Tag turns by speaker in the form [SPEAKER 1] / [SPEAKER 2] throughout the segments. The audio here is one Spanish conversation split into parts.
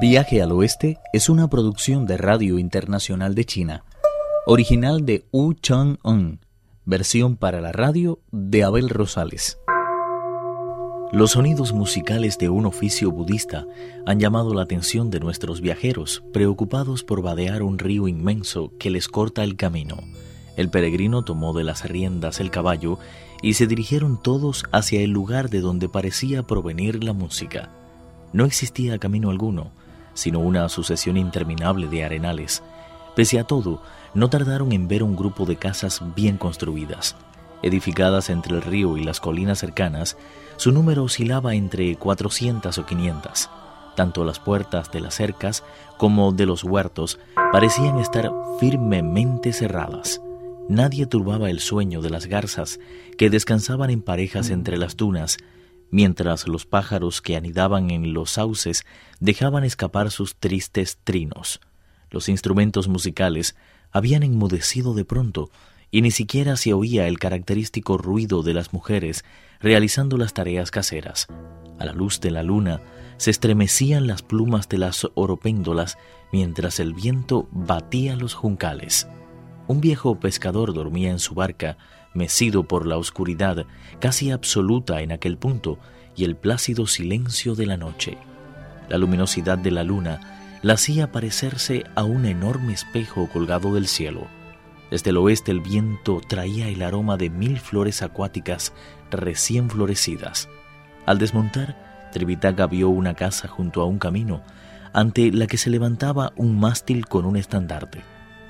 [SPEAKER 1] Viaje al Oeste es una producción de Radio Internacional de China, original de Wu Chang-un, versión para la radio de Abel Rosales. Los sonidos musicales de un oficio budista han llamado la atención de nuestros viajeros, preocupados por vadear un río inmenso que les corta el camino. El peregrino tomó de las riendas el caballo y se dirigieron todos hacia el lugar de donde parecía provenir la música. No existía camino alguno, sino una sucesión interminable de arenales. Pese a todo, no tardaron en ver un grupo de casas bien construidas. Edificadas entre el río y las colinas cercanas, su número oscilaba entre 400 o 500. Tanto las puertas de las cercas como de los huertos parecían estar firmemente cerradas. Nadie turbaba el sueño de las garzas que descansaban en parejas entre las dunas mientras los pájaros que anidaban en los sauces dejaban escapar sus tristes trinos. Los instrumentos musicales habían enmudecido de pronto y ni siquiera se oía el característico ruido de las mujeres realizando las tareas caseras. A la luz de la luna se estremecían las plumas de las oropéndolas mientras el viento batía los juncales. Un viejo pescador dormía en su barca mecido por la oscuridad casi absoluta en aquel punto y el plácido silencio de la noche. La luminosidad de la luna la hacía parecerse a un enorme espejo colgado del cielo. Desde el oeste el viento traía el aroma de mil flores acuáticas recién florecidas. Al desmontar, Trivitaga vio una casa junto a un camino, ante la que se levantaba un mástil con un estandarte.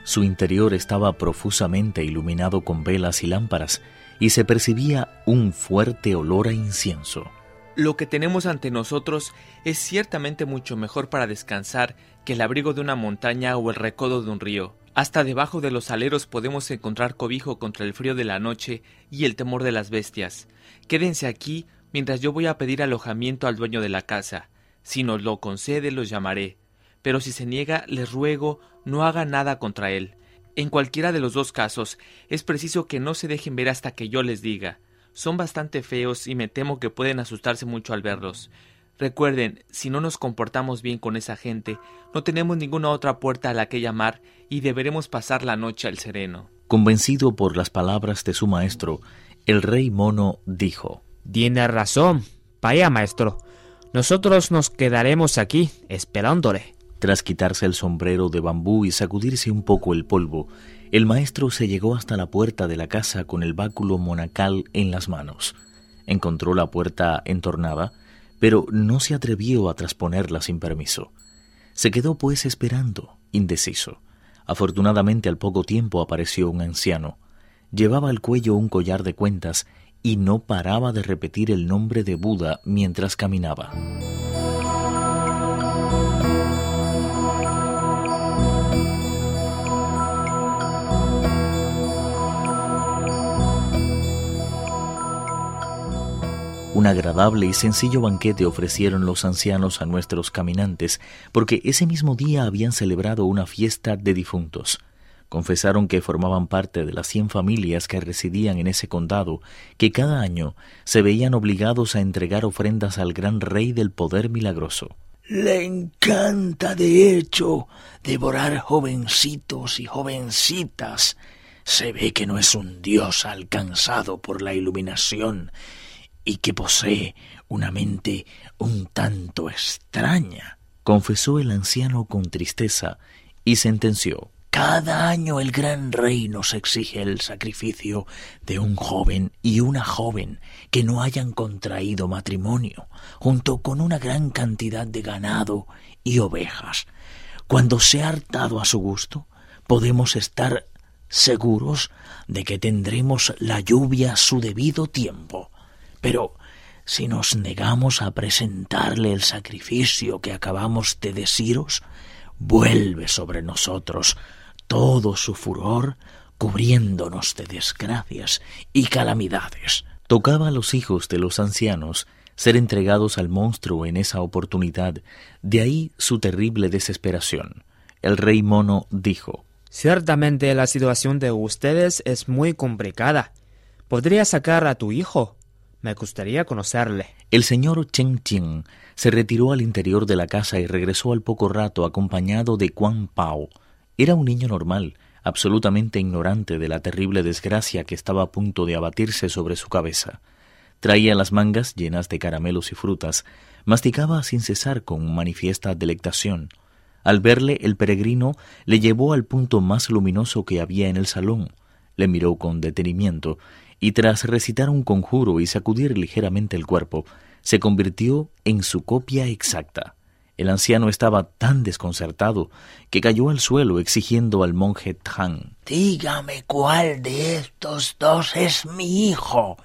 [SPEAKER 1] Su interior estaba profusamente iluminado con velas y lámparas, y se percibía un fuerte olor a incienso.
[SPEAKER 2] Lo que tenemos ante nosotros es ciertamente mucho mejor para descansar que el abrigo de una montaña o el recodo de un río. Hasta debajo de los aleros podemos encontrar cobijo contra el frío de la noche y el temor de las bestias. Quédense aquí mientras yo voy a pedir alojamiento al dueño de la casa. Si nos lo concede, los llamaré pero si se niega, les ruego no haga nada contra él. En cualquiera de los dos casos, es preciso que no se dejen ver hasta que yo les diga. Son bastante feos y me temo que pueden asustarse mucho al verlos. Recuerden, si no nos comportamos bien con esa gente, no tenemos ninguna otra puerta a la que llamar y deberemos pasar la noche al sereno.
[SPEAKER 1] Convencido por las palabras de su maestro, el rey mono dijo
[SPEAKER 3] Tiene razón. Vaya, maestro. Nosotros nos quedaremos aquí, esperándole.
[SPEAKER 1] Tras quitarse el sombrero de bambú y sacudirse un poco el polvo, el maestro se llegó hasta la puerta de la casa con el báculo monacal en las manos. Encontró la puerta entornada, pero no se atrevió a trasponerla sin permiso. Se quedó pues esperando, indeciso. Afortunadamente al poco tiempo apareció un anciano. Llevaba al cuello un collar de cuentas y no paraba de repetir el nombre de Buda mientras caminaba. Un agradable y sencillo banquete ofrecieron los ancianos a nuestros caminantes, porque ese mismo día habían celebrado una fiesta de difuntos. Confesaron que formaban parte de las cien familias que residían en ese condado, que cada año se veían obligados a entregar ofrendas al gran rey del poder milagroso.
[SPEAKER 4] Le encanta, de hecho, devorar jovencitos y jovencitas. Se ve que no es un dios alcanzado por la iluminación y que posee una mente un tanto extraña, confesó el anciano con tristeza y sentenció cada año el gran rey nos exige el sacrificio de un joven y una joven que no hayan contraído matrimonio, junto con una gran cantidad de ganado y ovejas. Cuando se ha hartado a su gusto, podemos estar seguros de que tendremos la lluvia a su debido tiempo. Pero si nos negamos a presentarle el sacrificio que acabamos de deciros, vuelve sobre nosotros todo su furor, cubriéndonos de desgracias y calamidades.
[SPEAKER 1] Tocaba a los hijos de los ancianos ser entregados al monstruo en esa oportunidad, de ahí su terrible desesperación. El rey mono dijo
[SPEAKER 3] Ciertamente la situación de ustedes es muy complicada. Podría sacar a tu hijo, Me gustaría conocerle.
[SPEAKER 1] El señor Chen Qing se retiró al interior de la casa y regresó al poco rato acompañado de Quan Pao. Era un niño normal, absolutamente ignorante de la terrible desgracia que estaba a punto de abatirse sobre su cabeza. Traía las mangas llenas de caramelos y frutas, masticaba sin cesar con manifiesta delectación. Al verle, el peregrino le llevó al punto más luminoso que había en el salón, le miró con detenimiento, y tras recitar un conjuro y sacudir ligeramente el cuerpo, se convirtió en su copia exacta. El anciano estaba tan desconcertado que cayó al suelo exigiendo al monje Tang.
[SPEAKER 4] Dígame cuál de estos dos es mi hijo.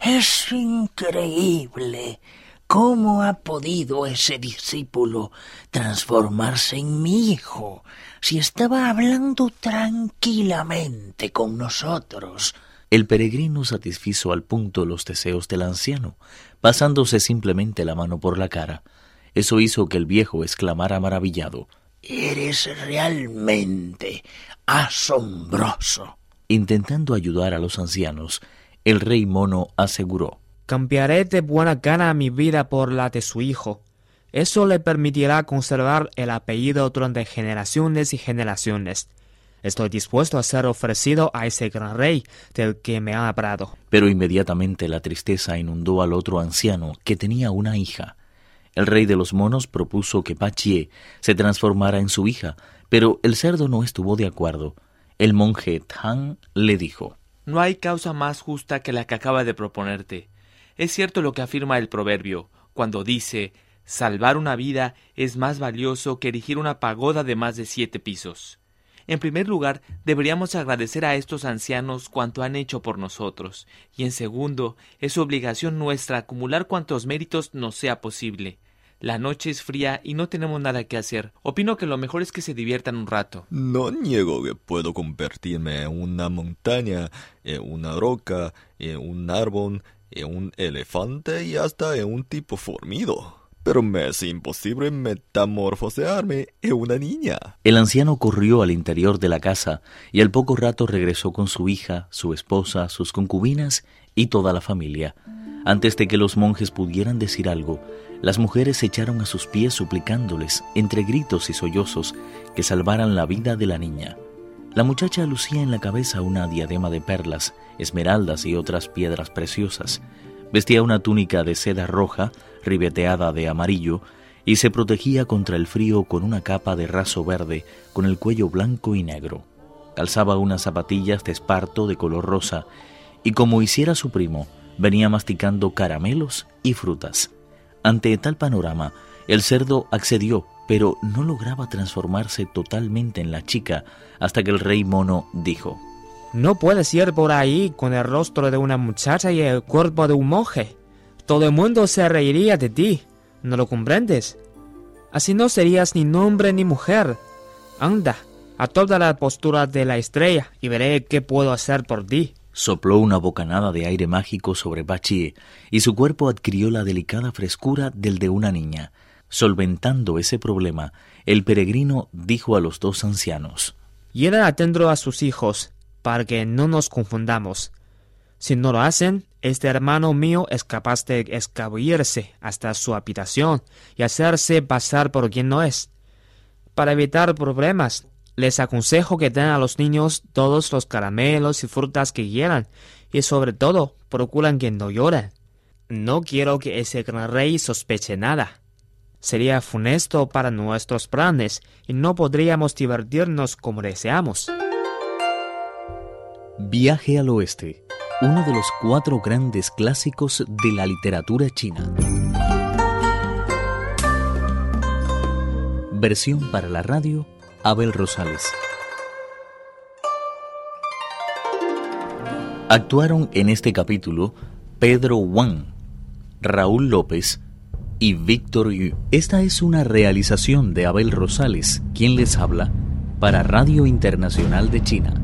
[SPEAKER 4] Es increíble. ¿Cómo ha podido ese discípulo transformarse en mi hijo si estaba hablando tranquilamente con nosotros?
[SPEAKER 1] El peregrino satisfizo al punto los deseos del anciano, pasándose simplemente la mano por la cara. Eso hizo que el viejo exclamara maravillado.
[SPEAKER 4] Eres realmente asombroso.
[SPEAKER 1] Intentando ayudar a los ancianos, el rey mono aseguró.
[SPEAKER 3] Cambiaré de buena gana mi vida por la de su hijo. Eso le permitirá conservar el apellido durante generaciones y generaciones. Estoy dispuesto a ser ofrecido a ese gran rey del que me ha hablado.
[SPEAKER 1] Pero inmediatamente la tristeza inundó al otro anciano, que tenía una hija. El rey de los monos propuso que Pachie se transformara en su hija, pero el cerdo no estuvo de acuerdo. El monje Tang le dijo
[SPEAKER 2] No hay causa más justa que la que acaba de proponerte. Es cierto lo que afirma el proverbio, cuando dice Salvar una vida es más valioso que erigir una pagoda de más de siete pisos. En primer lugar, deberíamos agradecer a estos ancianos cuanto han hecho por nosotros, y en segundo, es obligación nuestra acumular cuantos méritos nos sea posible. La noche es fría y no tenemos nada que hacer. Opino que lo mejor es que se diviertan un rato.
[SPEAKER 5] No niego que puedo convertirme en una montaña, en una roca, en un árbol, en un elefante y hasta en un tipo formido pero me es imposible metamorfosearme en una niña.
[SPEAKER 1] El anciano corrió al interior de la casa y al poco rato regresó con su hija, su esposa, sus concubinas y toda la familia. Antes de que los monjes pudieran decir algo, las mujeres se echaron a sus pies suplicándoles, entre gritos y sollozos, que salvaran la vida de la niña. La muchacha lucía en la cabeza una diadema de perlas, esmeraldas y otras piedras preciosas. Vestía una túnica de seda roja, ribeteada de amarillo, y se protegía contra el frío con una capa de raso verde con el cuello blanco y negro. Calzaba unas zapatillas de esparto de color rosa, y como hiciera su primo, venía masticando caramelos y frutas. Ante tal panorama, el cerdo accedió, pero no lograba transformarse totalmente en la chica hasta que el rey mono dijo
[SPEAKER 3] no puedes ir por ahí con el rostro de una muchacha y el cuerpo de un monje. Todo el mundo se reiría de ti. ¿No lo comprendes? Así no serías ni hombre ni mujer. Anda, a toda la postura de la estrella y veré qué puedo hacer por ti.
[SPEAKER 1] Sopló una bocanada de aire mágico sobre Bachi y su cuerpo adquirió la delicada frescura del de una niña. Solventando ese problema, el peregrino dijo a los dos ancianos:
[SPEAKER 3] Lleven atento a sus hijos para que no nos confundamos. Si no lo hacen, este hermano mío es capaz de escabullirse hasta su habitación y hacerse pasar por quien no es. Para evitar problemas, les aconsejo que den a los niños todos los caramelos y frutas que quieran y sobre todo procuran que no lloren. No quiero que ese gran rey sospeche nada. Sería funesto para nuestros planes y no podríamos divertirnos como deseamos.
[SPEAKER 1] Viaje al Oeste, uno de los cuatro grandes clásicos de la literatura china. Versión para la radio, Abel Rosales. Actuaron en este capítulo Pedro Wang, Raúl López y Víctor Yu. Esta es una realización de Abel Rosales, quien les habla, para Radio Internacional de China.